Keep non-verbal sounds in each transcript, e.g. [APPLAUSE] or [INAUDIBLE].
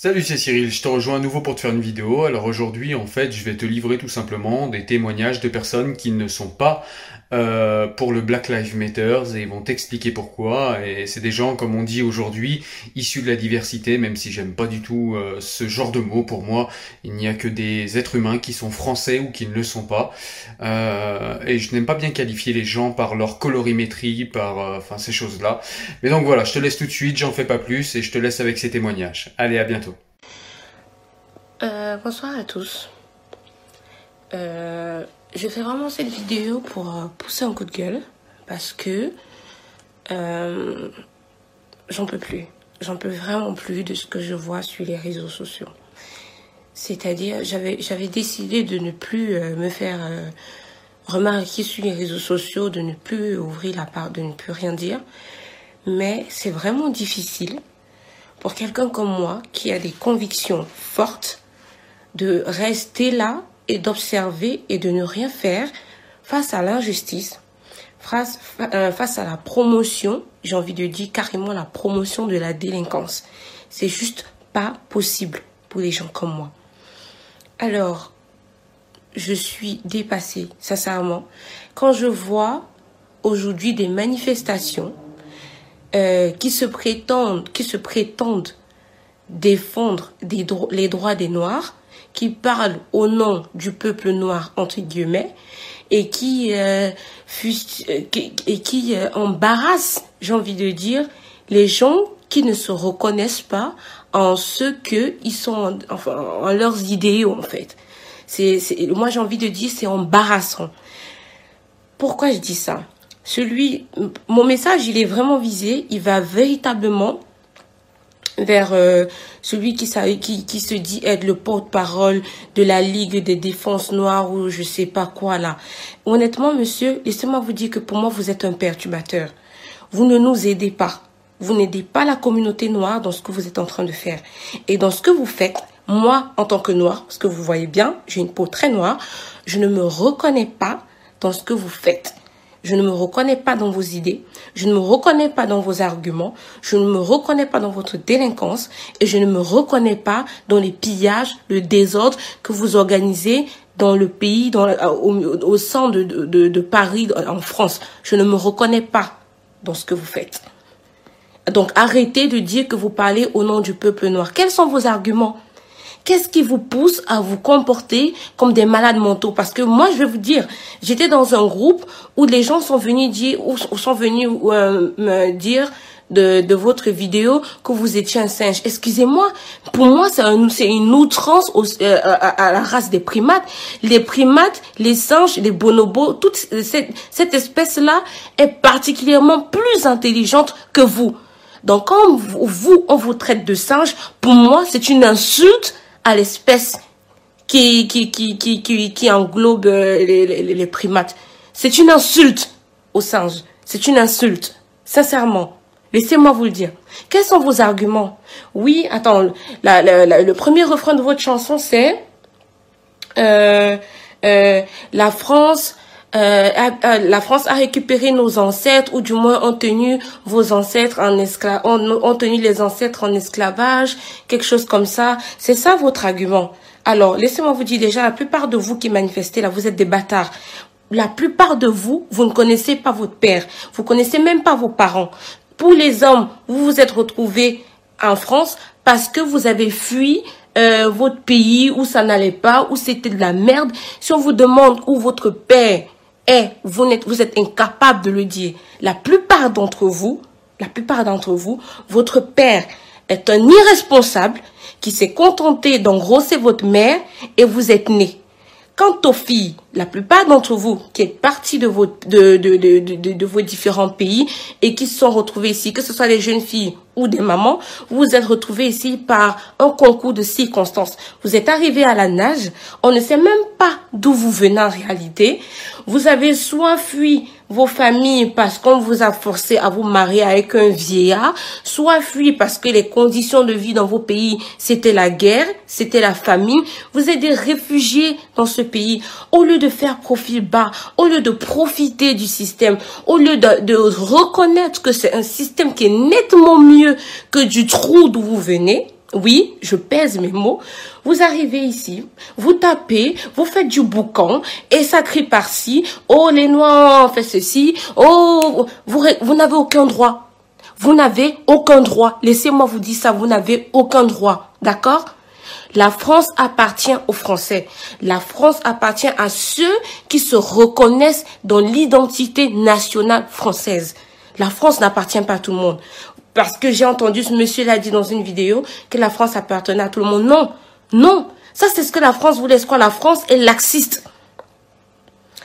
Salut, c'est Cyril, je te rejoins à nouveau pour te faire une vidéo. Alors aujourd'hui, en fait, je vais te livrer tout simplement des témoignages de personnes qui ne sont pas euh, pour le Black Lives Matter et ils vont t'expliquer pourquoi. Et c'est des gens, comme on dit aujourd'hui, issus de la diversité, même si j'aime pas du tout euh, ce genre de mots pour moi. Il n'y a que des êtres humains qui sont français ou qui ne le sont pas. Euh, et je n'aime pas bien qualifier les gens par leur colorimétrie, par enfin ces choses-là. Mais donc voilà, je te laisse tout de suite, j'en fais pas plus et je te laisse avec ces témoignages. Allez, à bientôt. Euh, bonsoir à tous. Euh, je fais vraiment cette vidéo pour euh, pousser un coup de gueule parce que j'en peux plus. J'en peux vraiment plus de ce que je vois sur les réseaux sociaux. C'est-à-dire, j'avais, j'avais décidé de ne plus me faire remarquer sur les réseaux sociaux, de ne plus ouvrir la part, de ne plus rien dire. Mais c'est vraiment difficile pour quelqu'un comme moi qui a des convictions fortes de rester là et d'observer et de ne rien faire face à l'injustice, face, euh, face à la promotion, j'ai envie de dire carrément la promotion de la délinquance. C'est juste pas possible pour les gens comme moi. Alors, je suis dépassée, sincèrement, quand je vois aujourd'hui des manifestations euh, qui se prétendent, qui se prétendent défendre les droits des Noirs, qui parlent au nom du peuple noir entre guillemets et qui euh, euh et qui euh, embarrassent, j'ai envie de dire, les gens qui ne se reconnaissent pas en ce que ils sont, enfin, en leurs idéaux en fait. C'est, moi j'ai envie de dire, c'est embarrassant. Pourquoi je dis ça? Celui, mon message, il est vraiment visé. Il va véritablement vers euh, celui qui, qui, qui se dit être le porte-parole de la Ligue des défenses noires ou je sais pas quoi là. Honnêtement, monsieur, laissez-moi vous dire que pour moi, vous êtes un perturbateur. Vous ne nous aidez pas. Vous n'aidez pas la communauté noire dans ce que vous êtes en train de faire. Et dans ce que vous faites, moi, en tant que noir, parce que vous voyez bien, j'ai une peau très noire, je ne me reconnais pas dans ce que vous faites. Je ne me reconnais pas dans vos idées, je ne me reconnais pas dans vos arguments, je ne me reconnais pas dans votre délinquance et je ne me reconnais pas dans les pillages, le désordre que vous organisez dans le pays, dans, au, sein de Paris, en France. Je ne me reconnais pas dans ce que vous faites. Donc arrêtez de dire que vous parlez au nom du peuple noir. Quels sont vos arguments? Qu'est-ce qui vous pousse à vous comporter comme des malades mentaux? Parce que moi, je vais vous dire, j'étais dans un groupe où les gens sont venus dire, ou sont venus euh, me dire de, de, votre vidéo que vous étiez un singe. Excusez-moi, pour moi, c'est un, une outrance euh, à, la race des primates. Les primates, les singes, les bonobos, toute cette, cette espèce-là est particulièrement plus intelligente que vous. Donc, quand vous, on vous traite de singe, pour moi, c'est une insulte l'espèce qui, englobe euh, les, primates. C'est une insulte aux singes. C'est une insulte. Sincèrement. Laissez-moi vous le dire. Quels sont vos arguments? Oui, attends, le premier refrain de votre chanson, c'est euh, euh, la France euh, la France a récupéré nos ancêtres, ou du moins ont tenu vos ancêtres en esclavage, ont, tenu les ancêtres en esclavage, quelque chose comme ça. C'est ça votre argument. Alors, laissez-moi vous dire déjà, la plupart de vous qui manifestez là, vous êtes des bâtards. La plupart de vous, vous ne connaissez pas votre père. Vous connaissez même pas vos parents. Pour les hommes, vous vous êtes retrouvés en France parce que vous avez fui euh, votre pays où ça n'allait pas, où c'était de la merde. Si on vous demande où votre père et vous êtes, vous êtes incapable de le dire. La plupart d'entre vous, la plupart d'entre vous, votre père est un irresponsable qui s'est contenté d'engrosser votre mère et vous êtes né. Quant aux filles, la plupart d'entre vous qui êtes partis de vos, de, vos différents pays et qui se sont retrouvés ici, que ce soit des jeunes filles ou des mamans, vous êtes retrouvés ici par un concours de circonstances. Vous êtes arrivés à la nage, on ne sait même pas d'où vous venez en réalité. Vous avez soit fui vos familles parce qu'on vous a forcé à vous marier avec un vieillard, soit fui parce que les conditions de vie dans vos pays, c'était la guerre, c'était la famine. Vous êtes des réfugiés dans ce pays. Au lieu de faire profil bas, au lieu de profiter du système, au lieu de, de reconnaître que c'est un système qui est nettement mieux que du trou d'où vous venez, oui, je pèse mes mots. Vous arrivez ici, vous tapez, vous faites du boucan et ça crie par-ci. Oh, les Noirs fait ceci. Oh, vous, vous n'avez aucun droit. Vous n'avez aucun droit. Laissez-moi vous dire ça, vous n'avez aucun droit. D'accord? La France appartient aux Français. La France appartient à ceux qui se reconnaissent dans l'identité nationale française. La France n'appartient pas à tout le monde. Parce que j'ai entendu ce monsieur l'a dit dans une vidéo que la France appartenait à tout le monde. Non, non. Ça, c'est ce que la France voulait. quoi? La France est laxiste.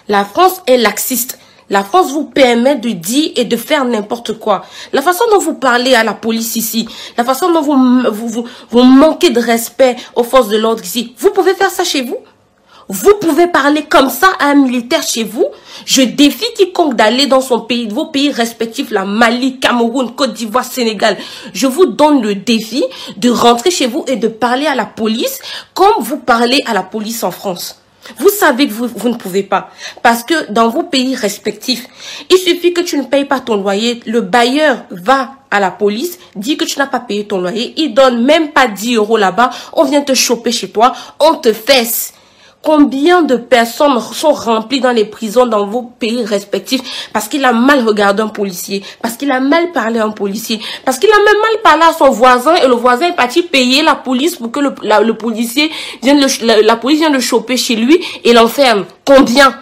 La France est laxiste. La France vous permet de dire et de faire n'importe quoi. La façon dont vous parlez à la police ici, la façon dont vous, vous, vous, vous manquez de respect aux forces de l'ordre ici, vous pouvez faire ça chez vous? Vous pouvez parler comme ça à un militaire chez vous. Je défie quiconque d'aller dans son pays, vos pays respectifs, la Mali, Cameroun, Côte d'Ivoire, Sénégal. Je vous donne le défi de rentrer chez vous et de parler à la police comme vous parlez à la police en France. Vous savez que vous, ne pouvez pas. Parce que dans vos pays respectifs, il suffit que tu ne payes pas ton loyer. Le bailleur va à la police, dit que tu n'as pas payé ton loyer. Il donne même pas 10 euros là-bas. On vient te choper chez toi. On te fesse. Combien de personnes sont remplies dans les prisons dans vos pays respectifs parce qu'il a mal regardé un policier, parce qu'il a mal parlé à un policier, parce qu'il a même mal parlé à son voisin et le voisin est parti payer la police pour que le, le policier vienne la, police vienne le choper chez lui et l'enferme. Combien?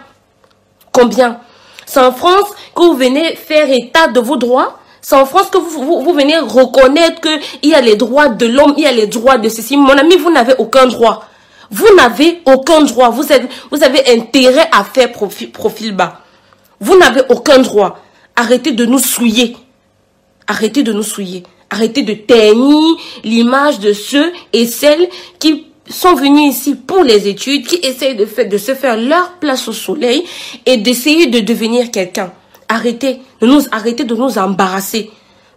Combien? C'est en France que vous venez faire état de vos droits? C'est en France que vous, vous, vous venez reconnaître qu'il y a les droits de l'homme, il y a les droits de ceci. Mon ami, vous n'avez aucun droit. Vous n'avez aucun droit. Vous avez, intérêt à faire profil, bas. Vous n'avez aucun droit. Arrêtez de nous souiller. Arrêtez de nous souiller. Arrêtez de ternir l'image de ceux et celles qui sont venus ici pour les études, qui essayent de, se faire leur place au soleil et d'essayer de devenir quelqu'un. Arrêtez nous, arrêtez de nous embarrasser.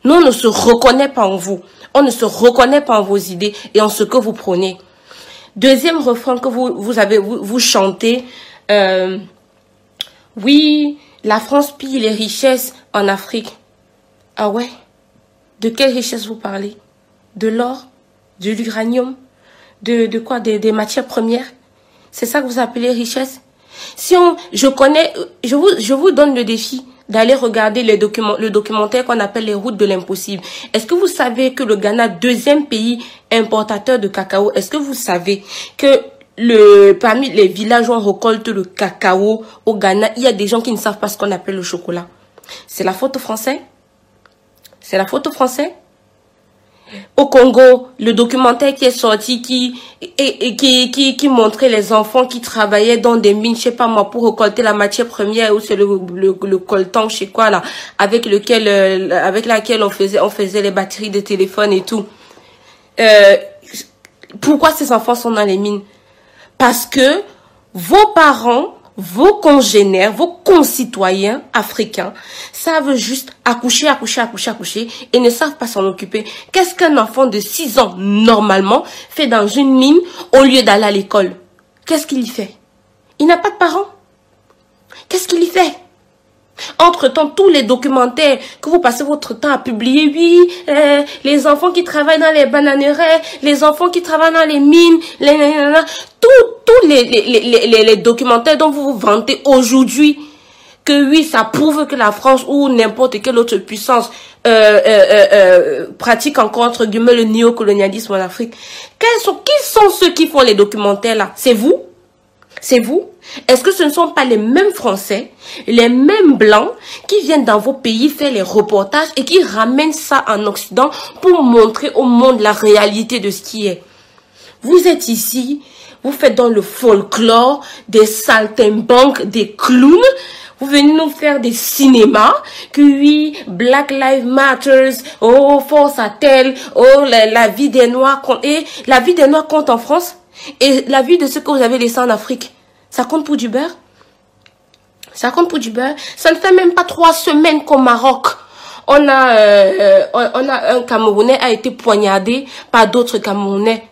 Nous, on ne se reconnaît pas en vous. On ne se reconnaît pas en vos idées et en ce que vous prenez. Deuxième refrain que vous, vous avez, vous, vous chantez, euh, oui, la France pille les richesses en Afrique. Ah ouais? De quelle richesse vous parlez? De l'or? De l'uranium? De, de quoi? Des, des matières premières? C'est ça que vous appelez richesse? Si on, je connais, je vous, je vous donne le défi d'aller regarder le, document, le documentaire qu'on appelle les routes de l'impossible. Est-ce que vous savez que le Ghana, deuxième pays importateur de cacao, est-ce que vous savez que le, parmi les villages où on récolte le cacao au Ghana, il y a des gens qui ne savent pas ce qu'on appelle le chocolat? C'est la faute français? C'est la faute français? Au Congo, le documentaire qui est sorti qui et, qui, qui, qui montrait les enfants qui travaillaient dans des mines, je sais pas moi, pour récolter la matière première ou c'est le, le, le, coltan, je sais quoi là, avec lequel euh, avec laquelle on faisait on faisait les batteries de téléphone et tout. Euh, pourquoi ces enfants sont dans les mines? Parce que vos parents vos congénères, vos concitoyens africains savent juste accoucher, accoucher, accoucher, accoucher et ne savent pas s'en occuper. Qu'est-ce qu'un enfant de 6 ans, normalement, fait dans une mine au lieu d'aller à l'école? Qu'est-ce qu'il y fait? Il n'a pas de parents. Qu'est-ce qu'il y fait? Entre-temps, tous les documentaires que vous passez votre temps à publier, oui, euh, les enfants qui travaillent dans les bananeraies, les enfants qui travaillent dans les mines, les, tous les, les, les, les, documentaires dont vous vous vantez aujourd'hui, que oui, ça prouve que la France ou n'importe quelle autre puissance euh, euh, pratique encore entre guillemets le néocolonialisme en Afrique. Quels sont, qui sont ceux qui font les documentaires là? C'est vous? C'est vous? Est-ce que ce ne sont pas les mêmes Français, les mêmes Blancs qui viennent dans vos pays faire les reportages et qui ramènent ça en Occident pour montrer au monde la réalité de ce qui est? Vous êtes ici, vous faites dans le folklore des saltimbanques, des clowns, vous venez nous faire des cinémas, que oui, Black Lives Matters, oh, force à tel, oh, la, vie des Noirs compte. Et la vie des Noirs compte en France. Et la vie de ce que vous avez laissé en Afrique. Ça compte pour du beurre? Ça compte pour du beurre? Ça ne fait même pas trois semaines qu'au Maroc, on a, euh, on a un Camerounais a été poignardé par d'autres Camerounais.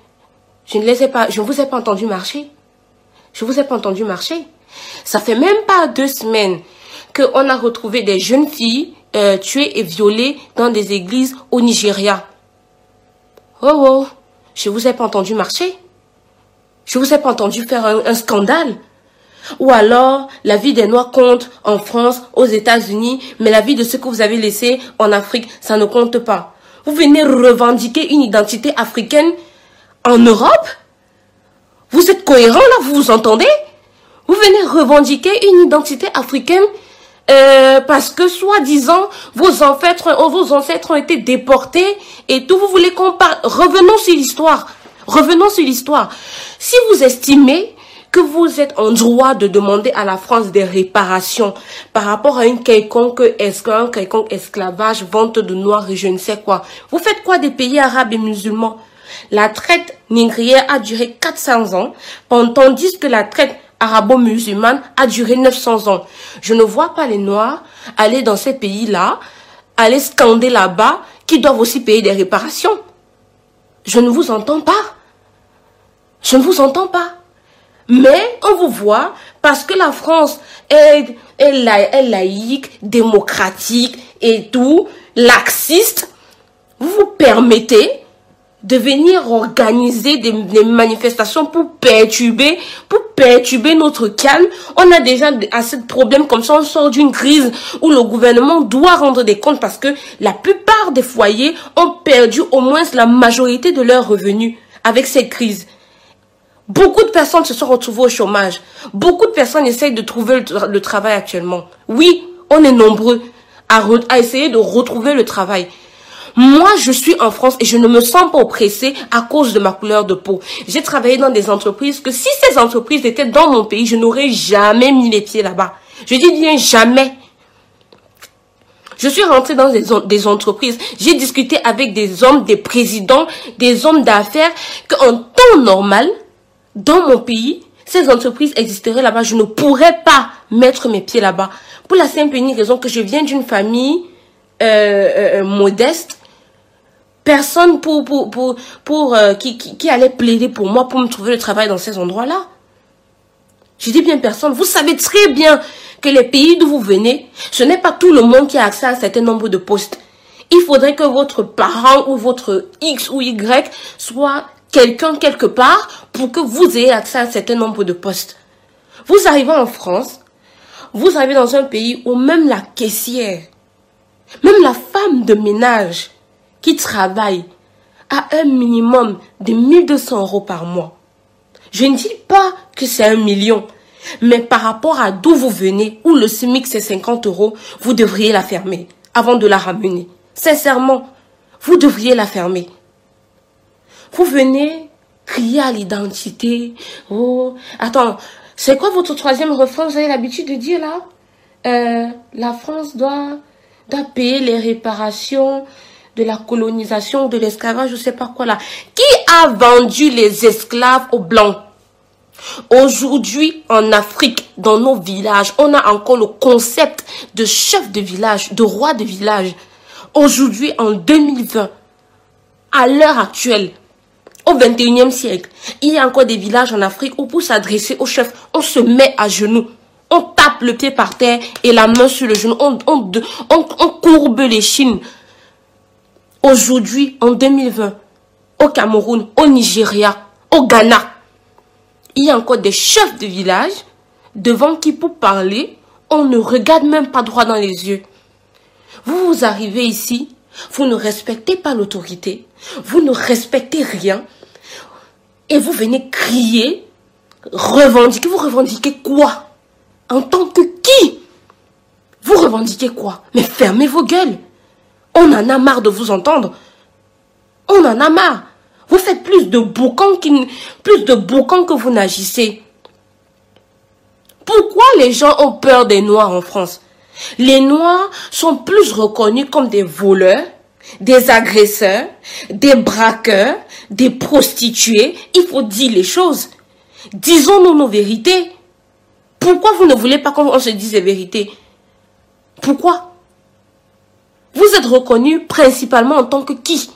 Je ne les pas, je ne vous ai pas entendu marcher. Je vous ai pas entendu marcher. Ça fait même pas deux semaines qu'on a retrouvé des jeunes filles euh, tuées et violées dans des églises au Nigeria. Oh oh, je vous ai pas entendu marcher. Je vous ai pas entendu faire un, scandale. Ou alors, la vie des Noirs compte en France, aux États-Unis, mais la vie de ceux que vous avez laissés en Afrique, ça ne compte pas. Vous venez revendiquer une identité africaine en Europe? Vous êtes cohérent là, vous vous entendez? Vous venez revendiquer une identité africaine euh, parce que soi-disant vos ancêtres, vos ancêtres ont été déportés et tout. Vous voulez qu'on parle Revenons sur l'histoire. Revenons sur l'histoire. Si vous estimez que vous êtes en droit de demander à la France des réparations par rapport à une quelconque, un quelconque esclavage, vente de noirs et je ne sais quoi, vous faites quoi des pays arabes et musulmans? La traite négrière a duré 400 ans, tandis que la traite arabo-musulmane a duré 900 ans. Je ne vois pas les Noirs aller dans ces pays-là, aller scander là-bas, qui doivent aussi payer des réparations. Je ne vous entends pas. Je ne vous entends pas. Mais on vous voit parce que la France est, laïque, démocratique et tout, laxiste. Vous vous permettez de venir organiser des, manifestations pour perturber, pour perturber notre calme. On a déjà assez de problèmes comme ça. On sort d'une crise où le gouvernement doit rendre des comptes parce que la plupart des foyers ont perdu au moins la majorité de leurs revenus avec cette crise. Beaucoup de personnes se sont retrouvées au chômage. Beaucoup de personnes essayent de trouver le, travail actuellement. Oui, on est nombreux à, essayer de retrouver le travail. Moi, je suis en France et je ne me sens pas oppressée à cause de ma couleur de peau. J'ai travaillé dans des entreprises que si ces entreprises étaient dans mon pays, je n'aurais jamais mis les pieds là-bas. Je dis bien jamais. Je suis rentrée dans des, des entreprises. J'ai discuté avec des hommes, des présidents, des hommes d'affaires qu'en temps normal, dans mon pays, ces entreprises existeraient là-bas. Je ne pourrais pas mettre mes pieds là-bas. Pour la simple et unique raison que je viens d'une famille euh, euh, euh modeste personne pour, pour, pour, pour qui, qui, qui, allait plaider pour moi pour me trouver le travail dans ces endroits-là. Je dis bien personne. Vous savez très bien que les pays d'où vous venez, ce n'est pas tout le monde qui a accès à un certain nombre de postes. Il faudrait que votre parent ou votre X ou Y soit quelqu'un quelque part pour que vous ayez accès à un certain nombre de postes. Vous arrivez en France, vous arrivez dans un pays où même la caissière, même la femme de ménage, qui travaille à un minimum de 1200 euros par mois. Je ne dis pas que c'est un million, mais par rapport à d'où vous venez, où le SMIC c'est 50 euros, vous devriez la fermer avant de la ramener. Sincèrement, vous devriez la fermer. Vous venez crier à l'identité. Oh, attends, c'est quoi votre troisième refrain? Vous avez l'habitude de dire là? Euh, La France doit, doit payer les réparations de la colonisation, de l'esclavage, je sais pas quoi là. Qui a vendu les esclaves aux blancs? Aujourd'hui, en Afrique, dans nos villages, on a encore le concept de chef de village, de roi de village. Aujourd'hui, en 2020, à l'heure actuelle, au 21e siècle, il y a encore des villages en Afrique où pour s'adresser au chef, on se met à genoux. On tape le pied par terre et la main sur le genou. On, on, on, on courbe les chines aujourd'hui, en 2020, au Cameroun, au Nigeria, au Ghana, il y a encore des chefs de village devant qui pour parler, on ne regarde même pas droit dans les yeux. Vous, vous arrivez ici, vous ne respectez pas l'autorité, vous ne respectez rien, et vous venez crier, revendiquer. Vous revendiquez quoi? En tant que qui? Vous revendiquez quoi? Mais fermez vos gueules. On en a marre de vous entendre. On en a marre. Vous faites plus de boucans, plus de boucans que vous n'agissez. Pourquoi les gens ont peur des Noirs en France? Les Noirs sont plus reconnus comme des voleurs, des agresseurs, des braqueurs, des prostituées. Il faut dire les choses. Disons-nous nos vérités. Pourquoi vous ne voulez pas qu'on se dise les vérités? Pourquoi? Vous êtes reconnu principalement en tant que qui?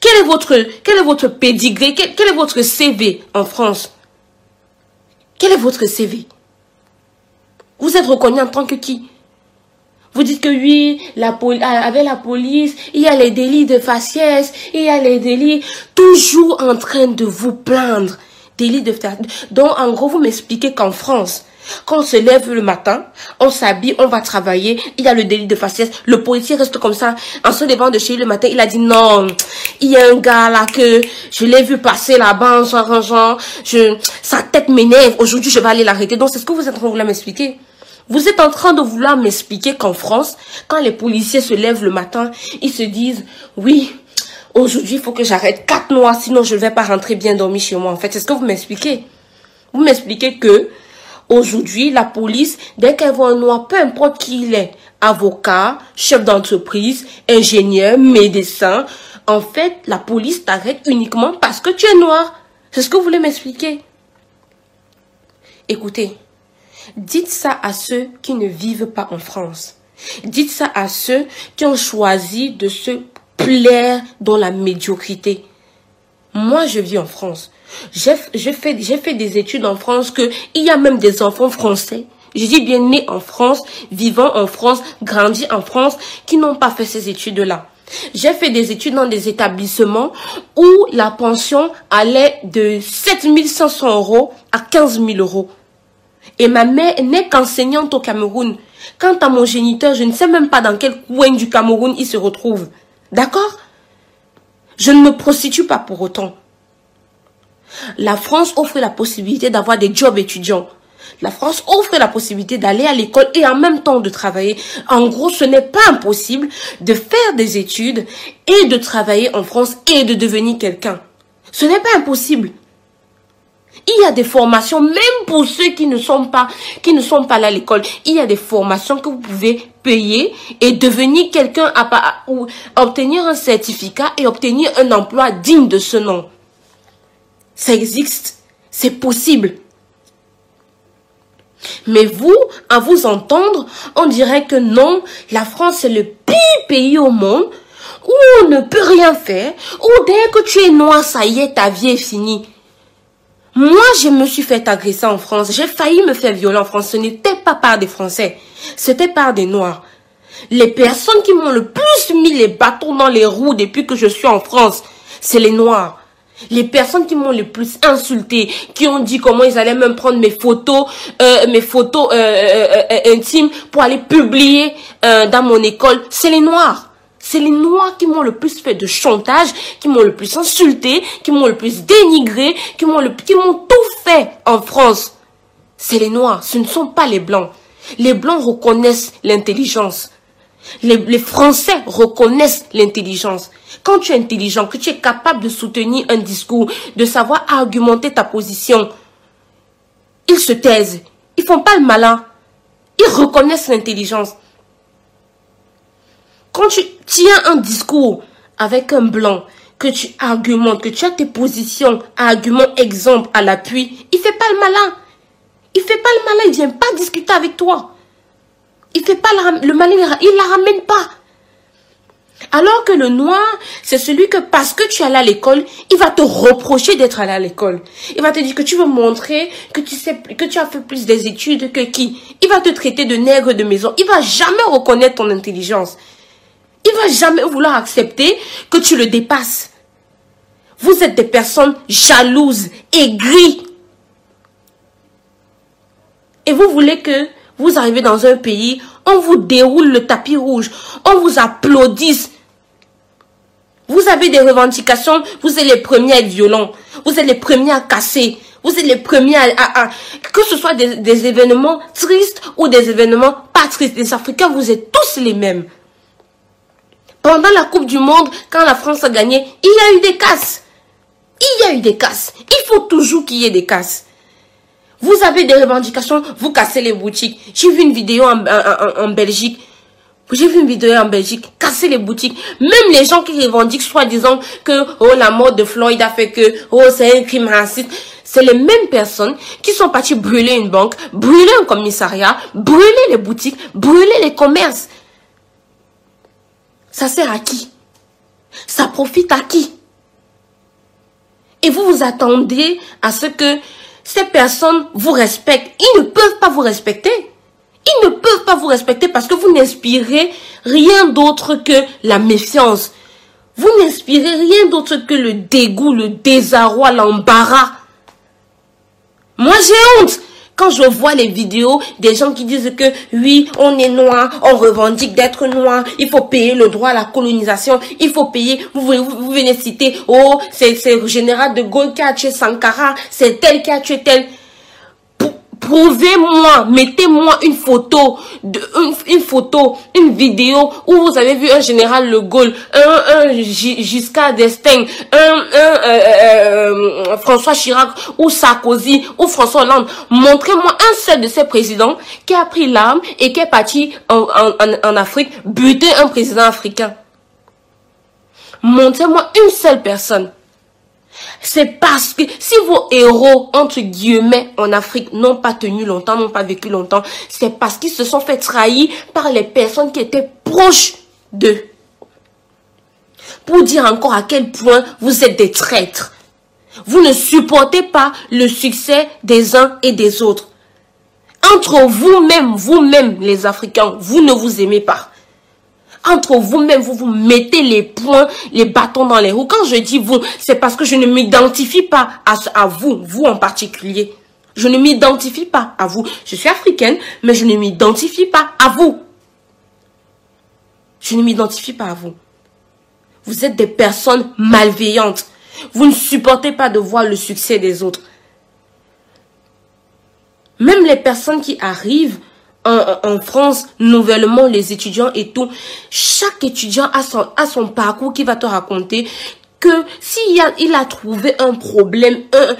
Quel est votre, quel est votre pédigré? Quel, quel est votre CV en France? Quel est votre CV Vous êtes reconnu en tant que qui? Vous dites que oui, la avec la police, il y a les délits de faciès, il y a les délits, toujours en train de vous plaindre. Délits de Donc, en gros, vous m'expliquez qu'en France, quand on se lève le matin, on s'habille, on va travailler, il y a le délit de faciès, le policier reste comme ça, en se levant de chez lui le matin, il a dit non, il y a un gars là que je l'ai vu passer là-bas en s'arrangeant, sa tête m'énerve, aujourd'hui je vais aller l'arrêter. Donc c'est ce que vous êtes en train de m'expliquer. Vous êtes en train de vouloir m'expliquer qu'en France, quand les policiers se lèvent le matin, ils se disent, oui, aujourd'hui il faut que j'arrête quatre mois, sinon je ne vais pas rentrer bien dormir chez moi. En fait, c'est ce que vous m'expliquez. Vous m'expliquez que Aujourd'hui, la police, dès qu'elle voit un noir, peu importe qui il est, avocat, chef d'entreprise, ingénieur, médecin, en fait, la police t'arrête uniquement parce que tu es noir. C'est ce que vous voulez m'expliquer. Écoutez, dites ça à ceux qui ne vivent pas en France. Dites ça à ceux qui ont choisi de se plaire dans la médiocrité. Moi, je vis en France. J'ai fait, des études en France que il y a même des enfants français. Je dis bien nés en France, vivant en France, grandis en France, qui n'ont pas fait ces études-là. J'ai fait des études dans des établissements où la pension allait de 7500 euros à 15 000 euros. Et ma mère n'est qu'enseignante au Cameroun. Quant à mon géniteur, je ne sais même pas dans quel coin du Cameroun il se retrouve. D'accord? Je ne me prostitue pas pour autant. La France offre la possibilité d'avoir des jobs étudiants. La France offre la possibilité d'aller à l'école et en même temps de travailler. En gros, ce n'est pas impossible de faire des études et de travailler en France et de devenir quelqu'un. Ce n'est pas impossible. Il y a des formations, même pour ceux qui ne sont pas, là à l'école. Il y a des formations que vous pouvez payer et devenir quelqu'un ou obtenir un certificat et obtenir un emploi digne de ce nom. Ça existe. C'est possible. Mais vous, à vous entendre, on dirait que non, la France est le pire pays au monde où on ne peut rien faire, où dès que tu es noir, ça y est, ta vie est finie. Moi, je me suis fait agresser en France. J'ai failli me faire violer en France. Ce n'était pas par des Français. C'était par des Noirs. Les personnes qui m'ont le plus mis les bâtons dans les roues depuis que je suis en France, c'est les Noirs. Les personnes qui m'ont le plus insulté, qui ont dit comment ils allaient même prendre mes photos, euh, mes photos euh, euh, intimes pour aller publier dans mon école, c'est les Noirs. C'est les Noirs qui m'ont le plus fait de chantage, qui m'ont le plus insulté, qui m'ont le plus dénigré, qui m'ont le, qui m'ont tout fait en France. C'est les Noirs, ce ne sont pas les Blancs. Les Blancs reconnaissent l'intelligence. Les, Français reconnaissent l'intelligence. Quand tu es intelligent, que tu es capable de soutenir un discours, de savoir argumenter ta position, ils se taisent. Ils font pas le malin. Ils reconnaissent l'intelligence. Quand tu tiens un discours avec un blanc, que tu argumentes, que tu as tes positions, arguments, exemples à l'appui, il fait pas le malin. Il fait pas le malin, il vient pas discuter avec toi. Il fait pas le malin, il la ramène pas. Alors que le noir, c'est celui que parce que tu es allé à l'école, il va te reprocher d'être allé à l'école. Il va te dire que tu veux montrer que tu sais, que tu as fait plus des études que qui. Il va te traiter de nègre de maison. Il va jamais reconnaître ton intelligence. Il va jamais vouloir accepter que tu le dépasses. Vous êtes des personnes jalouses, aigries. Et vous voulez que vous arrivez dans un pays, on vous déroule le tapis rouge, on vous applaudisse. Vous avez des revendications, vous êtes les premiers à être violents, vous êtes les premiers à casser, vous êtes les premiers à... que ce soit des, des événements tristes ou des événements pas tristes. Les Africains, vous êtes tous les mêmes. Pendant la Coupe du Monde, quand la France a gagné, il y a eu des casses. Il y a eu des casses. Il faut toujours qu'il y ait des casses. Vous avez des revendications, vous cassez les boutiques. J'ai vu une vidéo en, Belgique. J'ai vu une vidéo en Belgique, casser les boutiques. Même les gens qui revendiquent soi-disant que oh, la mort de Floyd a fait que oh, c'est un crime raciste. C'est les mêmes personnes qui sont parties brûler une banque, brûler un commissariat, brûler les boutiques, brûler les commerces. Ça sert à qui? Ça profite à qui? Et vous vous attendez à ce que ces personnes vous respectent. Ils ne peuvent pas vous respecter. Ils ne peuvent pas vous respecter parce que vous n'inspirez rien d'autre que la méfiance. Vous n'inspirez rien d'autre que le dégoût, le désarroi, l'embarras. Moi, j'ai honte quand je vois les vidéos des gens qui disent que oui, on est noir, on revendique d'être noir, il faut payer le droit à la colonisation, il faut payer, vous, venez citer, oh, c'est le général de Gaulle qui a tué Sankara, c'est tel qui a tué tel. Prouvez-moi, mettez-moi une photo, une, photo, une vidéo où vous avez vu un général Le Gaulle, un, un Giscard d'Estaing, un, un euh, euh, François Chirac ou Sarkozy ou François Hollande. Montrez-moi un seul de ces présidents qui a pris l'arme et qui est parti en, en Afrique buter un président africain. Montrez-moi une seule personne. C'est parce que si vos héros, entre guillemets, en Afrique n'ont pas tenu longtemps, n'ont pas vécu longtemps, c'est parce qu'ils se sont fait trahir par les personnes qui étaient proches d'eux. Pour dire encore à quel point vous êtes des traîtres. Vous ne supportez pas le succès des uns et des autres. Entre vous-même, vous-même les Africains, vous ne vous aimez pas entre vous-même, vous vous mettez les points, les bâtons dans les roues. Quand je dis vous, c'est parce que je ne m'identifie pas à, à vous, vous en particulier. Je ne m'identifie pas à vous. Je suis africaine, mais je ne m'identifie pas à vous. Je ne m'identifie pas à vous. Vous êtes des personnes malveillantes. Vous ne supportez pas de voir le succès des autres. Même les personnes qui arrivent en, France, nouvellement, les étudiants et tout, chaque étudiant a son, parcours qui va te raconter que s'il a, trouvé un problème, un,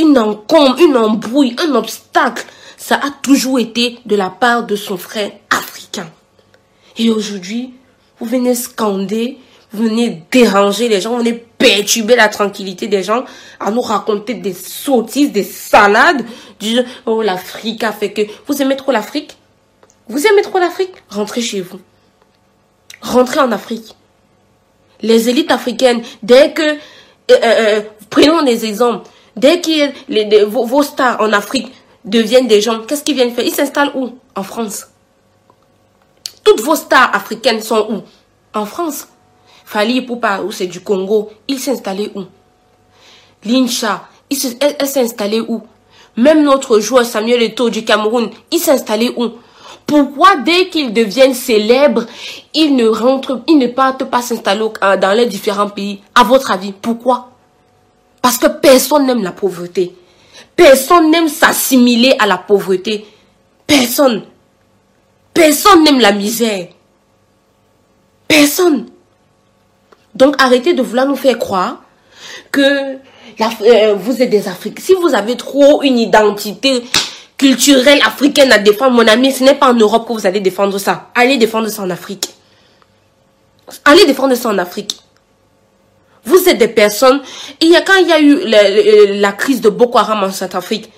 une encombre, une embrouille, un obstacle, ça a toujours été de la part de son frère africain. Et aujourd'hui, vous venez scander, vous venez déranger les gens, vous venez perturber la tranquillité des gens, à nous raconter des sottises, des salades, du oh l'Afrique a fait que... Vous aimez trop l'Afrique? Vous aimez trop l'Afrique? Rentrez chez vous. Rentrez en Afrique. Les élites africaines, dès que... Euh, euh, euh, prenons des exemples. Dès que vos, stars en Afrique deviennent des gens, qu'est-ce qu'ils viennent faire? Ils s'installent où? En France. Toutes vos stars africaines sont où? En France. Fali Poupa, où c'est du Congo, il s'est installé où? Lincha, elle, s'est installée où? Même notre joueur Samuel Eto'o du Cameroun, il s'est où? Pourquoi dès qu'ils deviennent célèbres, ils ne rentrent, ils ne partent pas s'installer dans les différents pays? À votre avis, pourquoi? Parce que personne n'aime la pauvreté. Personne n'aime s'assimiler à la pauvreté. Personne. Personne n'aime la misère. Personne. Donc arrêtez de vouloir nous faire croire que euh, vous êtes des Africains. Si vous avez trop une identité culturelle africaine à défendre, mon ami, ce n'est pas en Europe que vous allez défendre ça. Allez défendre ça en Afrique. Allez défendre ça en Afrique. Vous êtes des personnes. Il y a, quand il y a eu la, crise de Boko Haram en Centrafrique,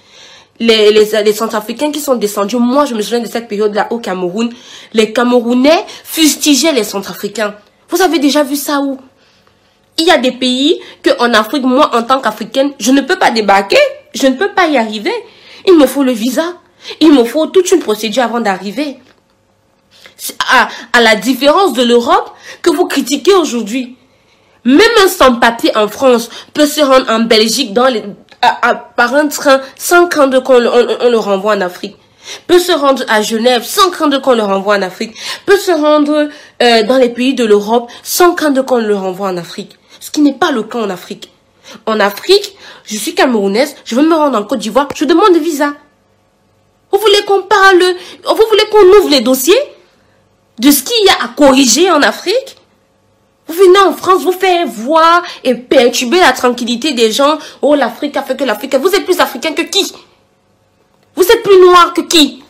les, les, Centrafricains qui sont descendus, moi je me souviens de cette période-là au Cameroun, les Camerounais fustigeaient les Centrafricains. Vous avez déjà vu ça où? Il y a des pays que en Afrique, moi en tant qu'Africaine, je ne peux pas débarquer, je ne peux pas y arriver. Il me faut le visa. Il me faut toute une procédure avant d'arriver. À, à, la différence de l'Europe que vous critiquez aujourd'hui. Même un sans-papier en France peut se rendre en Belgique par un train sans craindre qu'on le, renvoie en Afrique. Peut se rendre à Genève sans craindre qu'on le renvoie en Afrique. Peut se rendre dans les pays de l'Europe sans craindre qu'on le renvoie en Afrique. Ce qui n'est pas le cas en Afrique. En Afrique, je suis camerounaise, je veux me rendre en Côte d'Ivoire, je demande visa. Vous voulez qu'on parle, vous voulez qu'on ouvre les dossiers de ce qu'il y a à corriger en Afrique? Vous venez en France, vous faites voir et perturber la tranquillité des gens. Oh, l'Afrique a fait que l'Afrique. Vous êtes plus africain que qui? Vous êtes plus noir que qui?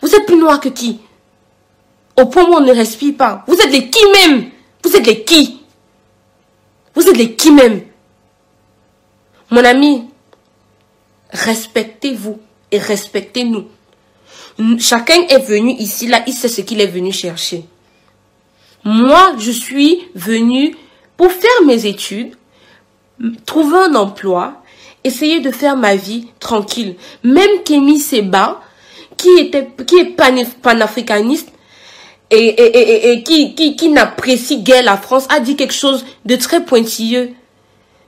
Vous êtes plus noir que qui? Au point où on ne respire pas. Vous êtes les qui même? Vous êtes les qui? Êtes les qui même. Mon ami, respectez-vous et respectez-nous. Chacun est venu ici, là, il sait ce qu'il est venu chercher. Moi, je suis venu pour faire mes études, trouver un emploi, essayer de faire ma vie tranquille. Même Kémy Seba, qui, était, qui est panafricaniste et, qui, n'apprécie guère la France a dit quelque chose de très pointilleux.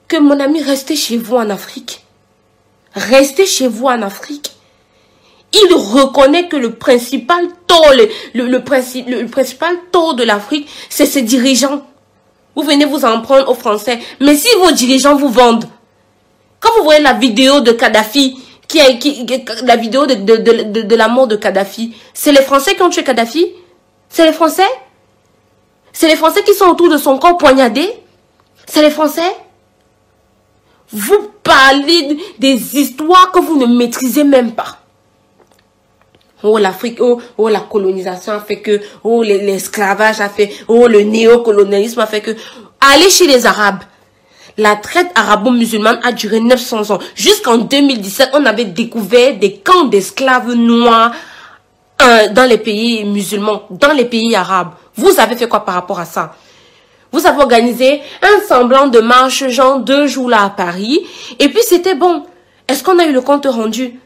Que mon ami, restez chez vous en Afrique. Restez chez vous en Afrique. Il reconnaît que le principal tort, le, principal tort de l'Afrique, c'est ses dirigeants. Vous venez vous en prendre aux Français. Mais si vos dirigeants vous vendent, quand vous voyez la vidéo de Kadhafi, qui la vidéo de la mort de Kadhafi, c'est les Français qui ont tué Kadhafi? C'est les Français? C'est les Français qui sont autour de son corps poignardé? C'est les Français? Vous parlez des histoires que vous ne maîtrisez même pas. Oh, l'Afrique, oh, oh, la colonisation a fait que, oh, l'esclavage a fait, oh, le néocolonialisme a fait que, allez chez les Arabes. La traite arabo-musulmane a duré 900 ans. Jusqu'en 2017, on avait découvert des camps d'esclaves noirs euh, dans les pays musulmans, dans les pays arabes. Vous avez fait quoi par rapport à ça? Vous avez organisé un semblant de marche, genre deux jours là à Paris, et puis c'était bon. Est-ce qu'on a eu le compte rendu?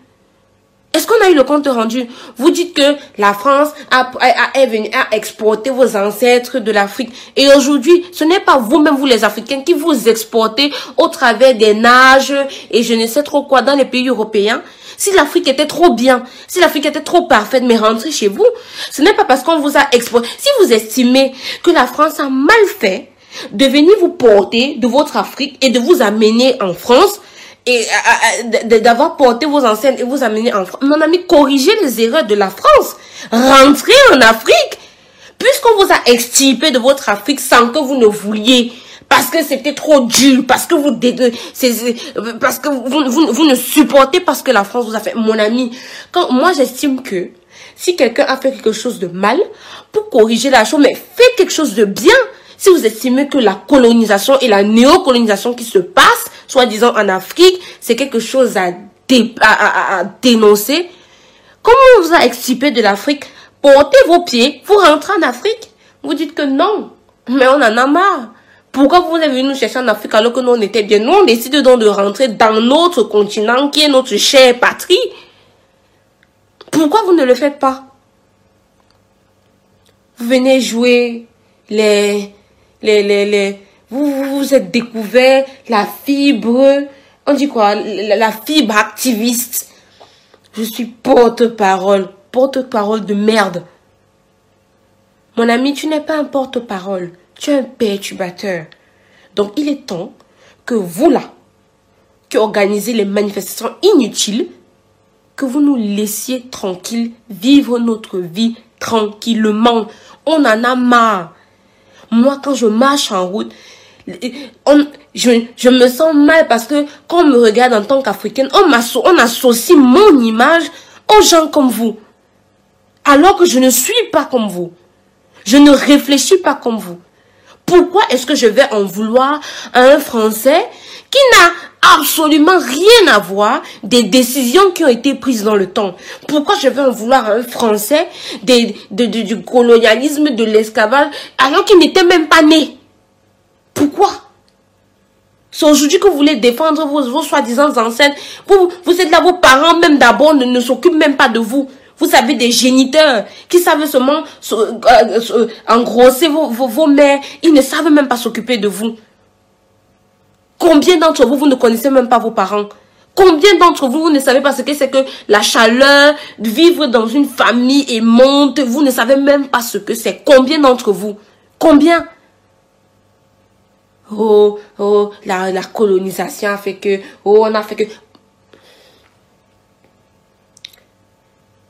Est-ce qu'on a eu le compte rendu? Vous dites que la France a, est venue à exporter vos ancêtres de l'Afrique. Et aujourd'hui, ce n'est pas vous-même, vous les Africains, qui vous exportez au travers des nages et je ne sais trop quoi dans les pays européens. Si l'Afrique était trop bien, si l'Afrique était trop parfaite, mais rentrez chez vous, ce n'est pas parce qu'on vous a exporté. Si vous estimez que la France a mal fait de venir vous porter de votre Afrique et de vous amener en France, et d'avoir porté vos ancêtres et vous amener en France. Mon ami, corrigez les erreurs de la France. Rentrez en Afrique. Puisqu'on vous a extirpé de votre Afrique sans que vous ne vouliez, parce que c'était trop dur, parce que vous parce que vous, vous, ne supportez pas ce que la France vous a fait. Mon ami, quand moi j'estime que si quelqu'un a fait quelque chose de mal, pour corriger la chose, mais faites quelque chose de bien. Si vous estimez que la colonisation et la néocolonisation qui se passe, soi-disant en Afrique, c'est quelque chose à, à, dénoncer. Comment on vous a extirpé de l'Afrique? Portez vos pieds, vous rentrez en Afrique. Vous dites que non, mais on en a marre. Pourquoi vous êtes venu nous chercher en Afrique alors que nous on était bien? Nous on décide donc de rentrer dans notre continent qui est notre chère patrie. Pourquoi vous ne le faites pas? Vous venez jouer les, les, les, les, vous vous êtes découvert la fibre, on dit quoi, la, fibre activiste. Je suis porte-parole, porte-parole de merde. Mon ami, tu n'es pas un porte-parole, tu es un perturbateur. Donc il est temps que vous là, qui organisez les manifestations inutiles, que vous nous laissiez tranquilles vivre notre vie tranquillement. On en a marre. Moi, quand je marche en route, je, me sens mal parce que quand on me regarde en tant qu'Africaine, on, on associe mon image aux gens comme vous. Alors que je ne suis pas comme vous. Je ne réfléchis pas comme vous. Pourquoi est-ce que je vais en vouloir à un Français qui n'a absolument rien à voir des décisions qui ont été prises dans le temps? Pourquoi je vais en vouloir à un Français du colonialisme, de l'esclavage, alors qu'il n'était même pas né? Pourquoi? C'est aujourd'hui que vous voulez défendre vos, soi-disant ancêtres. Vous, êtes là, vos parents même d'abord ne s'occupent même pas de vous. Vous avez des géniteurs qui savent seulement euh, engrosser vos, vos, vos mères. Ils ne savent même pas s'occuper de vous. Combien d'entre vous, vous ne connaissez même pas vos parents? Combien d'entre vous, vous ne savez pas ce que c'est que la chaleur, vivre dans une famille et monte, vous ne savez même pas ce que c'est. Combien d'entre vous? Combien? Oh, oh, la, la colonisation a fait que, oh, on a fait que.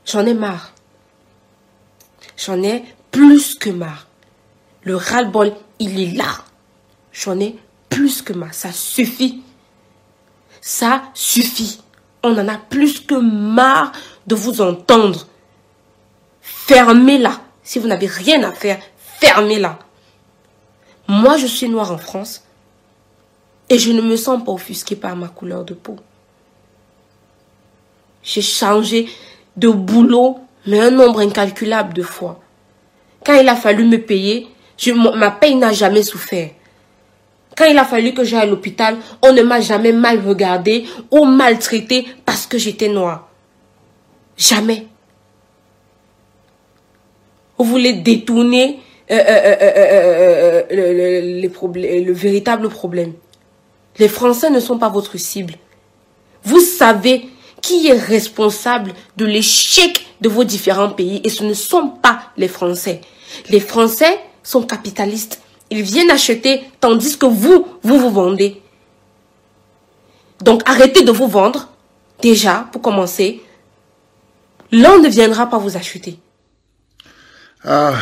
J'en ai marre. J'en ai plus que marre. Le ras-le-bol, il est là. J'en ai plus que marre. Ça suffit. Ça suffit. On en a plus que marre de vous entendre. Fermez-la. Si vous n'avez rien à faire, fermez-la. Moi, je suis noire en France et je ne me sens pas offusquée par ma couleur de peau. J'ai changé de boulot, mais un nombre incalculable de fois. Quand il a fallu me payer, ma paye n'a jamais souffert. Quand il a fallu que j'aille à l'hôpital, on ne m'a jamais mal regardé ou maltraité parce que j'étais noire. Jamais. Vous voulez détourner le véritable problème. Les Français ne sont pas votre cible. Vous savez qui est responsable de l'échec de vos différents pays et ce ne sont pas les Français. Les Français sont capitalistes. Ils viennent acheter tandis que vous, vous vous vendez. Donc arrêtez de vous vendre. Déjà, pour commencer, l'un ne viendra pas vous acheter. Ah,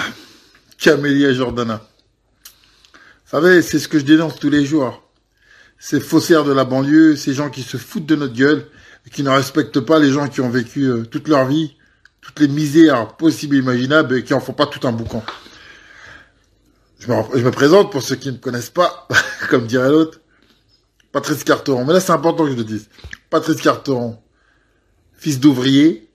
Camélia Jordana. Vous savez, c'est ce que je dénonce tous les jours. Ces faussaires de la banlieue, ces gens qui se foutent de notre gueule et qui ne respectent pas les gens qui ont vécu euh, toute leur vie, toutes les misères possibles et imaginables et qui en font pas tout un boucan. Je me, présente pour ceux qui ne me connaissent pas, [LAUGHS] comme dirait l'autre. Patrice Carteron. Mais là, c'est important que je le dise. Patrice Carteron, fils d'ouvrier,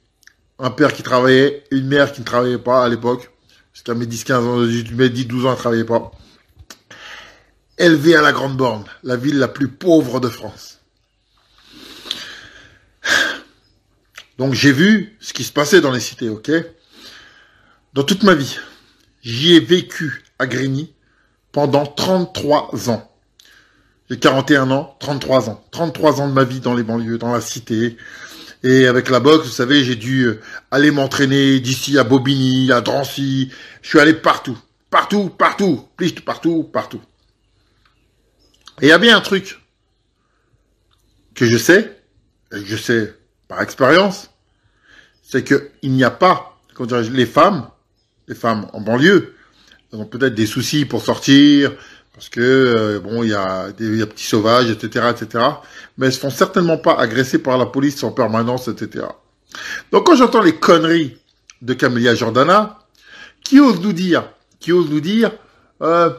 un père qui travaillait, une mère qui ne travaillait pas à l'époque, jusqu'à mes 10, 15 ans, mes 10, 12 ans, elle ne travaillait pas. Élevé à la Grande Borne, la ville la plus pauvre de France. Donc j'ai vu ce qui se passait dans les cités, ok? Dans toute ma vie, j'y ai vécu à Grigny pendant 33 ans. J'ai 41 ans, 33 ans. 33 ans de ma vie dans les banlieues, dans la cité. Et avec la boxe, vous savez, j'ai dû euh, aller m'entraîner d'ici à Bobigny, à Drancy. Je suis allé partout. Partout, partout. partout, partout. Et il y a bien un truc que je sais, et que je sais par expérience, c'est qu'il n'y a pas, dirais-je, les femmes, les femmes en banlieue, elles ont peut-être des soucis pour sortir, parce que euh, bon, il y a des petits sauvages, etc., etc. Mais elles se font certainement pas agresser par la police en permanence, etc. Donc quand j'entends les conneries de Camélia Jordana, qui ose nous dire, qui ose nous dire, euh,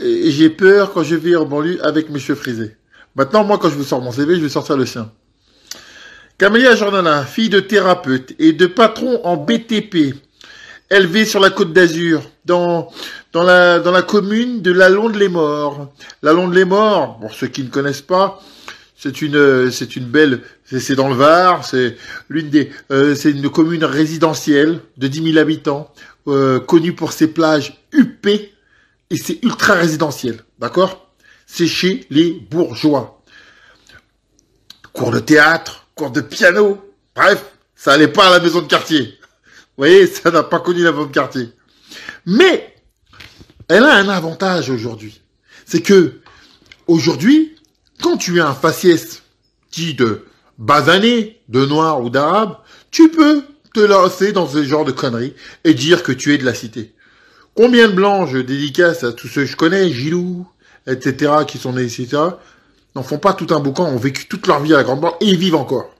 j'ai peur quand je vais en banlieue avec Monsieur Frisé. Maintenant, moi, quand je vous sors mon CV, je vais sortir le sien. Camélia Jordana, fille de thérapeute et de patron en BTP, élevée sur la côte d'Azur, dans dans la, dans la commune de La Londe-les-Morts. La Londe-les-Morts, pour ceux qui ne connaissent pas, c'est une, c'est une belle, c'est dans le Var, c'est l'une des, euh, c'est une commune résidentielle de 10 000 habitants, euh, connue pour ses plages huppées, et c'est ultra résidentiel, d'accord? C'est chez les bourgeois. Cours de théâtre, cours de piano, bref, ça allait pas à la maison de quartier. Vous voyez, ça n'a pas connu la maison de quartier. Mais elle a un avantage aujourd'hui. C'est que, aujourd'hui, quand tu es un faciès dit de basané, de noir ou d'arabe, tu peux te lancer dans ce genre de conneries et dire que tu es de la cité. Combien de blancs je dédicace à tous ceux que je connais, Gilou, etc., qui sont nés n'en font pas tout un boucan, ont vécu toute leur vie à la grande bande et ils vivent encore.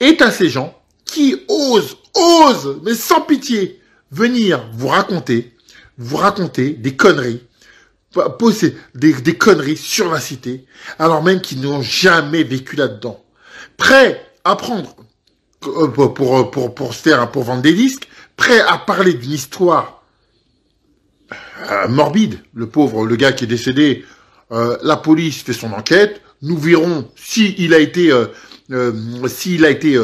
Et à ces gens qui osent, osent, mais sans pitié, venir vous raconter vous racontez des conneries, poser des, des conneries sur la cité, alors même qu'ils n'ont jamais vécu là-dedans. Prêts à prendre euh, pour, pour, pour, pour se faire, pour vendre des disques, prêts à parler d'une histoire euh, morbide. Le pauvre, le gars qui est décédé, euh, la police fait son enquête. Nous verrons si il a été, euh, s'il a été,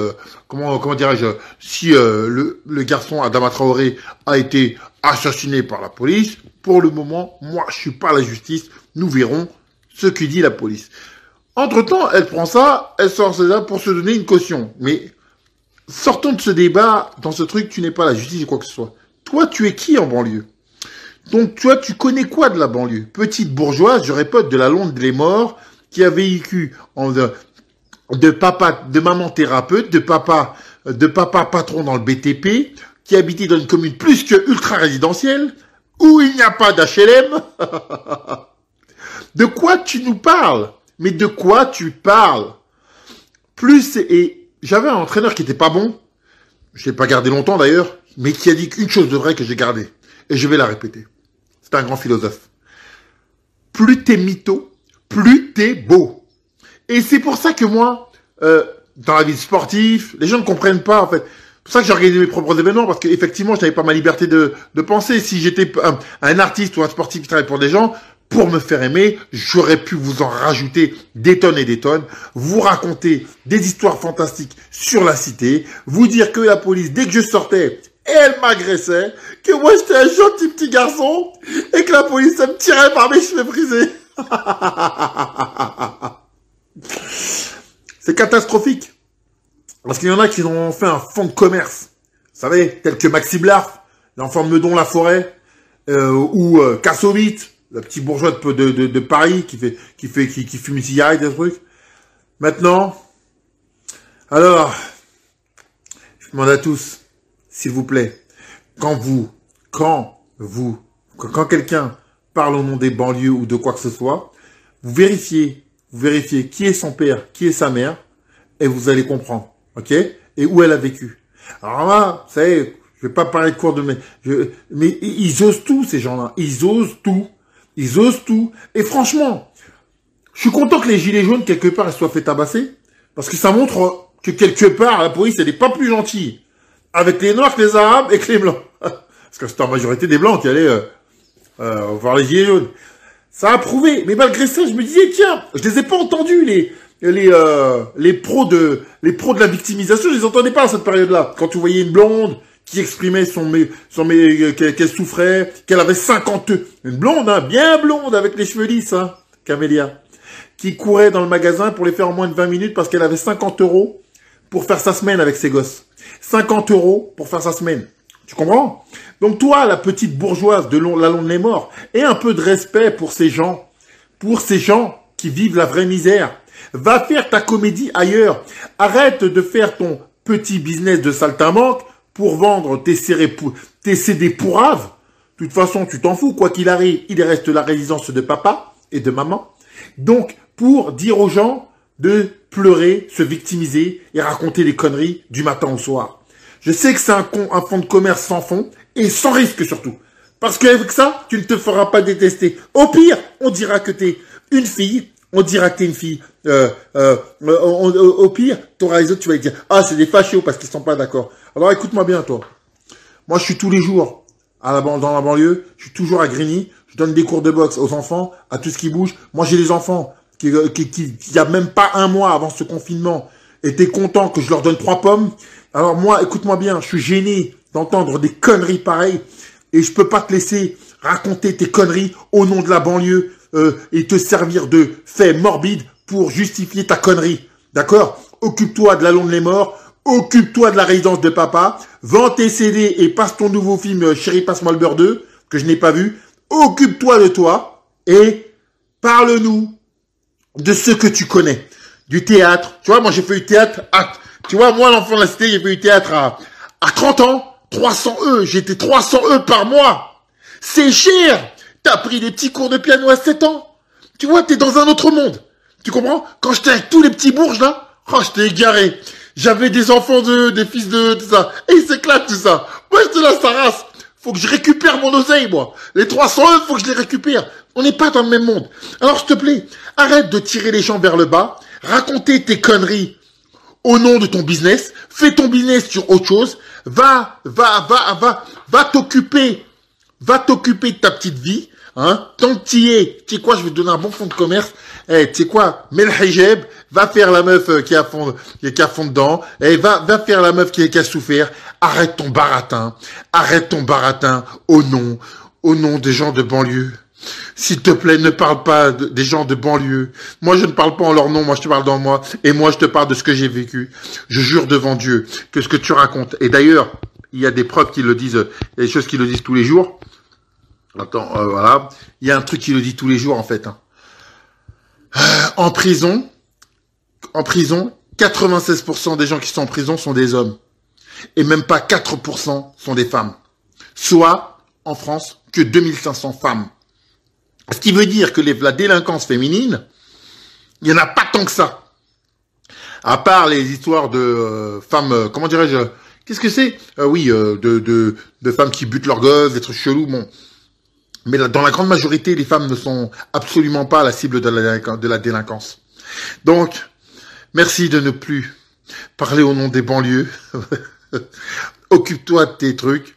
comment, comment dirais-je, si le, le garçon Adama Traoré a été assassiné par la police. Pour le moment, moi, je suis pas la justice. Nous verrons ce que dit la police. Entre-temps, elle prend ça, elle sort ça pour se donner une caution. Mais sortons de ce débat, dans ce truc, tu n'es pas la justice ou quoi que ce soit. Toi, tu es qui en banlieue? Donc, toi, tu connais quoi de la banlieue? Petite bourgeoise, je répète, de la Londe des morts, qui a vécu en, de, papa, de maman thérapeute, de papa, de papa patron dans le BTP, qui habitait dans une commune plus que ultra résidentielle, où il n'y a pas d'HLM. [LAUGHS] de quoi tu nous parles? Mais de quoi tu parles? Plus et j'avais un entraîneur qui était pas bon, je l'ai pas gardé longtemps d'ailleurs, mais qui a dit qu'une chose de vrai que j'ai gardée, et je vais la répéter. C'est un grand philosophe. Plus t'es mytho, plus t'es beau. Et c'est pour ça que moi, euh, dans la vie sportive, les gens ne comprennent pas en fait. C'est pour ça que j'ai organisé mes propres événements, parce qu'effectivement, je n'avais pas ma liberté de, penser. Si j'étais un, un, artiste ou un sportif qui travaille pour des gens, pour me faire aimer, j'aurais pu vous en rajouter des tonnes et des tonnes, vous raconter des histoires fantastiques sur la cité, vous dire que la police, dès que je sortais, et elle m'agressait, que moi j'étais un gentil petit garçon et que la police me tirait par mes cheveux brisés. [LAUGHS] C'est catastrophique. Parce qu'il y en a qui ont fait un fonds de commerce. Vous savez, tel que Maxime Larf, l'enfant de Meudon la forêt, euh, ou euh, Kassovitz, le petit bourgeois de, Paris qui fait qui fait qui, qui fume une cigarette des trucs. Maintenant, alors, je demande à tous, s'il vous plaît, quand vous, quand vous, quand quelqu'un parle au nom des banlieues ou de quoi que ce soit, vous vérifiez, vous vérifiez qui est son père, qui est sa mère, et vous allez comprendre, ok? Et où elle a vécu. Alors là, vous savez, je vais pas parler de cours de mais, mais ils osent tout ces gens-là, ils osent tout, ils osent tout. Et franchement, je suis content que les gilets jaunes quelque part soient fait tabasser, parce que ça montre que quelque part la police elle n'est pas plus gentille avec les noirs les arabes et les blancs, [LAUGHS] parce que c'est en majorité des blancs qui allaient euh, euh, voir les gilets jaunes. Ça a prouvé, mais malgré ça, je me disais tiens, je les ai pas entendus les les euh, les pros de les pros de la victimisation, je les entendais pas à cette période-là. Quand tu voyais une blonde qui exprimait son son euh, qu'elle souffrait, qu'elle avait 50 une blonde hein, bien blonde avec les cheveux lisses hein, Camélia, qui courait dans le magasin pour les faire en moins de 20 minutes parce qu'elle avait 50 euros pour faire sa semaine avec ses gosses. 50 euros pour faire sa semaine. Tu comprends? Donc toi, la petite bourgeoise de la Londe les Morts, aie un peu de respect pour ces gens, pour ces gens qui vivent la vraie misère. Va faire ta comédie ailleurs. Arrête de faire ton petit business de saltimbanque pour vendre tes, tes CD pourraves. De toute façon, tu t'en fous. Quoi qu'il arrive, il reste la résidence de papa et de maman. Donc, pour dire aux gens de pleurer, se victimiser et raconter des conneries du matin au soir. Je sais que c'est un, un fonds de commerce sans fond et sans risque surtout. Parce qu'avec ça, tu ne te feras pas détester. Au pire, on dira que t'es une fille, on dira que t'es une fille. Euh, euh, au pire, t'auras les autres, tu vas dire, ah, c'est des fachos parce qu'ils sont pas d'accord. Alors écoute-moi bien, toi. Moi, je suis tous les jours à la, dans la banlieue, je suis toujours à Grigny, je donne des cours de boxe aux enfants, à tout ce qui bouge. Moi, j'ai des enfants qui, qui, qui, il y a même pas un mois avant ce confinement, étaient contents que je leur donne trois pommes. Alors moi, écoute-moi bien, je suis gêné d'entendre des conneries pareilles et je peux pas te laisser raconter tes conneries au nom de la banlieue euh, et te servir de faits morbides pour justifier ta connerie. D'accord? Occupe-toi de la longue les morts, occupe-toi de la résidence de papa, vends tes CD et passe ton nouveau film euh, Chérie passe-moi le beurre 2 que je n'ai pas vu. Occupe-toi de toi et parle-nous de ce que tu connais. Du théâtre. Tu vois, moi j'ai fait du théâtre. À, tu vois, moi l'enfant de la cité, j'ai fait du théâtre à, à 30 ans. 300 E. J'étais 300 E par mois. C'est cher. T'as pris des petits cours de piano à 7 ans. Tu vois, t'es dans un autre monde. Tu comprends? Quand j'étais avec tous les petits bourges là, oh, j'étais égaré. J'avais des enfants de, des fils de, tout ça. Et ils s'éclatent tout ça. Moi, j'étais là, sa race. Faut que je récupère mon oseille, moi. Les 300 E, faut que je les récupère. On n'est pas dans le même monde. Alors, s'il te plaît, arrête de tirer les gens vers le bas, raconter tes conneries au nom de ton business, fais ton business sur autre chose, va, va, va, va, va t'occuper, va t'occuper de ta petite vie, hein, tant que tu es, tu sais quoi, je vais te donner un bon fonds de commerce, eh, tu sais quoi, mets le hijab, va faire la meuf euh, qui a fond, qui a fond dedans, et eh, va, va faire la meuf qui, qui a souffert, arrête ton baratin, arrête ton baratin au nom, au nom des gens de banlieue. S'il te plaît, ne parle pas des gens de banlieue. Moi, je ne parle pas en leur nom, moi je te parle dans moi, et moi je te parle de ce que j'ai vécu. Je jure devant Dieu que ce que tu racontes, et d'ailleurs, il y a des preuves qui le disent, il y a des choses qui le disent tous les jours. Attends, euh, voilà. Il y a un truc qui le dit tous les jours, en fait. Hein. En prison, en prison, 96% des gens qui sont en prison sont des hommes. Et même pas 4% sont des femmes. Soit, en France, que 2500 femmes. Ce qui veut dire que la délinquance féminine, il n'y en a pas tant que ça. À part les histoires de euh, femmes, euh, comment dirais-je, qu'est-ce que c'est? Euh, Oui, de, femmes qui butent leurs gosses, des trucs chelous, bon. Mais dans la grande majorité, les femmes ne sont absolument pas la cible de la, délinquance. Donc, merci de ne plus parler au nom des banlieues. [LAUGHS] Occupe-toi de tes trucs.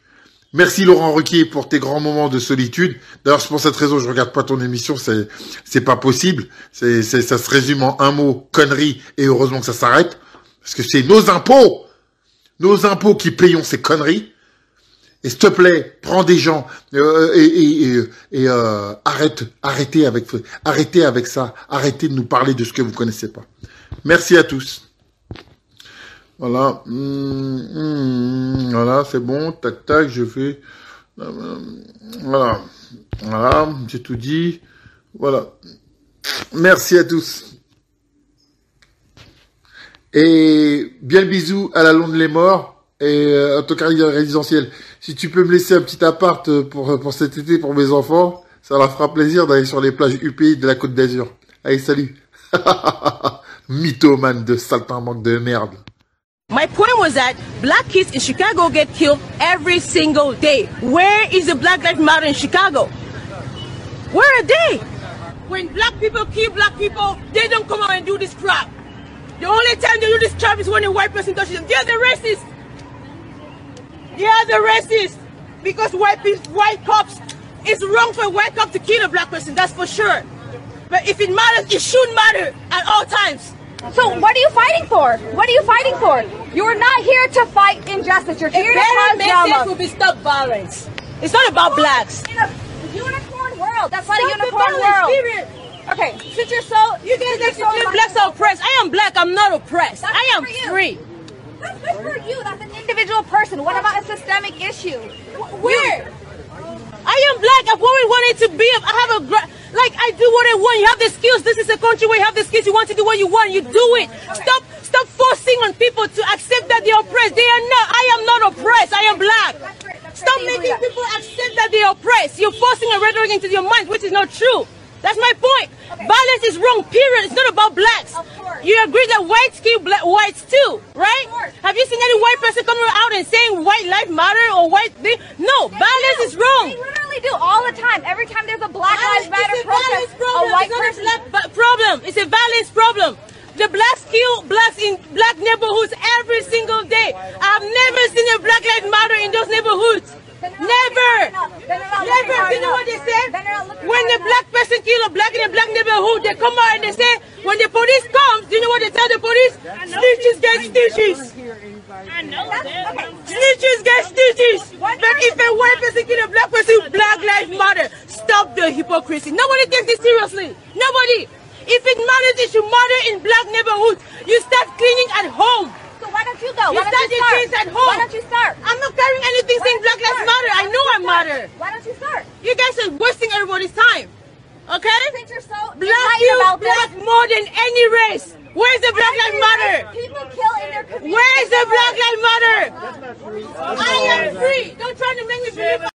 Merci Laurent Ruquier pour tes grands moments de solitude. D'ailleurs, c'est pour cette raison je regarde pas ton émission, c'est c'est pas possible. C'est c'est ça se résume en un mot connerie et heureusement que ça s'arrête parce que c'est nos impôts, nos impôts qui payons ces conneries. Et s'il te plaît, prends des gens euh, et, et, euh, arrête, arrêtez avec, arrêtez avec ça. Arrêtez de nous parler de ce que vous connaissez pas. Merci à tous. Voilà, hum, hum, voilà, c'est bon. Tac, tac, je fais. Voilà, voilà, j'ai tout dit. Voilà. Merci à tous. Et bien le bisou à la Londe les Morts et euh, cas résidentiel. Si tu peux me laisser un petit appart euh, pour, pour cet été pour mes enfants, ça leur fera plaisir d'aller sur les plages UPI de la Côte d'Azur. Allez, salut. [LAUGHS] Mythomane de saltimbanque de merde. My point was that black kids in Chicago get killed every single day. Where is the Black Lives Matter in Chicago? Where are they? When black people kill black people, they don't come out and do this crap. The only time they do this crap is when a white person touches them. They're the racist. They are the racist. Because white people, white cops, it's wrong for a white cop to kill a black person, that's for sure. But if it matters, it should matter at all times. So what are you fighting for? What are you fighting for? You're not here to fight injustice. You're here a to cause better drama. will be stop violence. It's not about blacks. In a unicorn world. That's not Stop a the unicorn world. period. Okay, since you're so You guys since like to you're so claim blacks are oppressed. I am black. I'm not oppressed. That's I am you. free. That's good for you. That's an individual person. What about a systemic issue? Where? I am black. I've always wanted to be. I have a like I do what I want. You have the skills. This is a country where you have the skills. You want to do what you want. You do it. Stop. Stop forcing on people to accept that they're oppressed. They are not. I am not oppressed. I am black. That's right, that's Stop making people accept that they're oppressed. You're forcing a rhetoric into your mind, which is not true. That's my point. Violence is wrong. Period. It's not about blacks. You agree that whites kill black whites too, right? Have you seen any white person coming out and saying white life matter or white thing? No, They violence do. is wrong. They literally do all the time. Every time there's a Black Lives Matter is a violence protest, problem. a white it's person. a problem. It's a violence problem. The blacks kill blacks in black neighborhoods every single day. I've never seen a Black Lives Matter in those neighborhoods. Then they're not Never. looking hard enough. Then they're not Never. looking You know what they say? Then they're not looking When the black person kill a black in a black neighborhood, they come out and they say, when the police comes, do you know what they tell the police? Snitches get stitches. Snitches get stitches. But if a white person kill a black person, black lives matter. Stop the hypocrisy. Nobody takes this seriously. Nobody. If it matters, it should matter in black neighborhoods. You start cleaning at home. Why don't you go? You Why don't you start? at home. Why don't you start? I'm not carrying anything Why saying Black Lives? Matter. I know I matter. Why don't you start? You guys are wasting everybody's time. Okay? Since you're so Black about black this, more than any race. Where's the Black Lives Matter? People kill in their community. Where's the Black Lives Matter? I am free. Don't try to make me believe